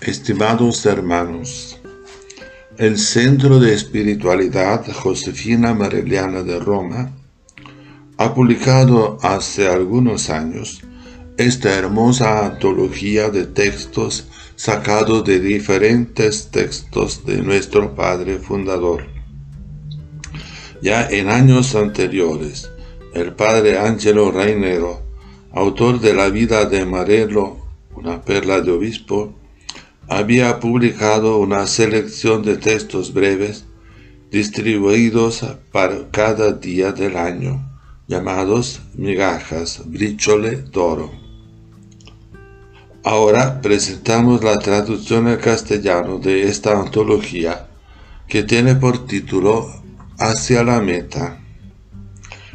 Estimados hermanos, el Centro de Espiritualidad Josefina Mareliana de Roma ha publicado hace algunos años esta hermosa antología de textos sacados de diferentes textos de nuestro Padre Fundador. Ya en años anteriores, el Padre Angelo Rainero, autor de la vida de Marelo, una perla de obispo, había publicado una selección de textos breves distribuidos para cada día del año, llamados migajas, brichole d'oro. Ahora presentamos la traducción al castellano de esta antología que tiene por título Hacia la meta.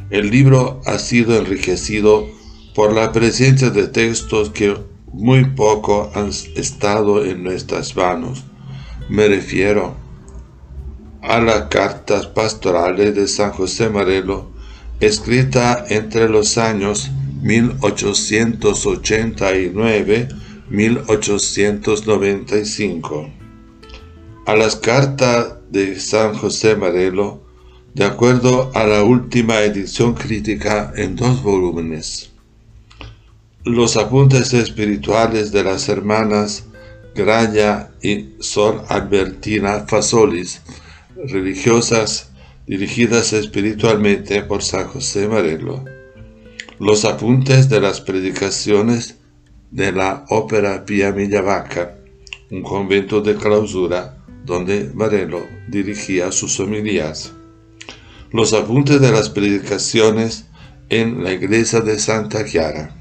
El libro ha sido enriquecido por la presencia de textos que muy poco han estado en nuestras manos. Me refiero a las cartas pastorales de San José Marelo, escrita entre los años 1889-1895. A las cartas de San José Marelo, de acuerdo a la última edición crítica en dos volúmenes. Los apuntes espirituales de las hermanas Graya y Sor Albertina Fasolis, religiosas dirigidas espiritualmente por San José Marelo. Los apuntes de las predicaciones de la Ópera Pia Millavaca, un convento de clausura donde Marelo dirigía sus homilías. Los apuntes de las predicaciones en la iglesia de Santa Chiara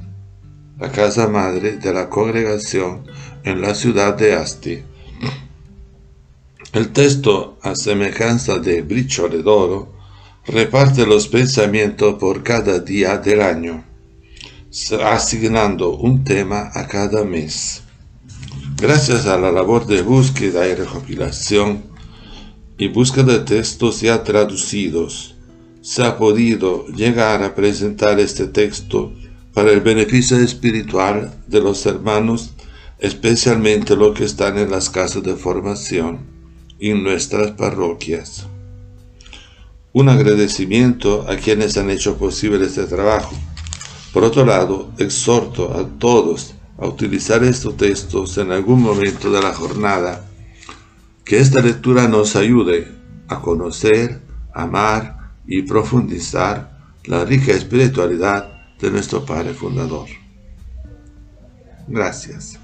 la casa madre de la congregación en la ciudad de Asti. El texto, a semejanza de Briciole d'Oro, reparte los pensamientos por cada día del año, asignando un tema a cada mes. Gracias a la labor de búsqueda y recopilación y búsqueda de textos ya traducidos, se ha podido llegar a presentar este texto para el beneficio espiritual de los hermanos, especialmente los que están en las casas de formación y nuestras parroquias. Un agradecimiento a quienes han hecho posible este trabajo. Por otro lado, exhorto a todos a utilizar estos textos en algún momento de la jornada, que esta lectura nos ayude a conocer, amar y profundizar la rica espiritualidad de nuestro Padre Fundador. Gracias.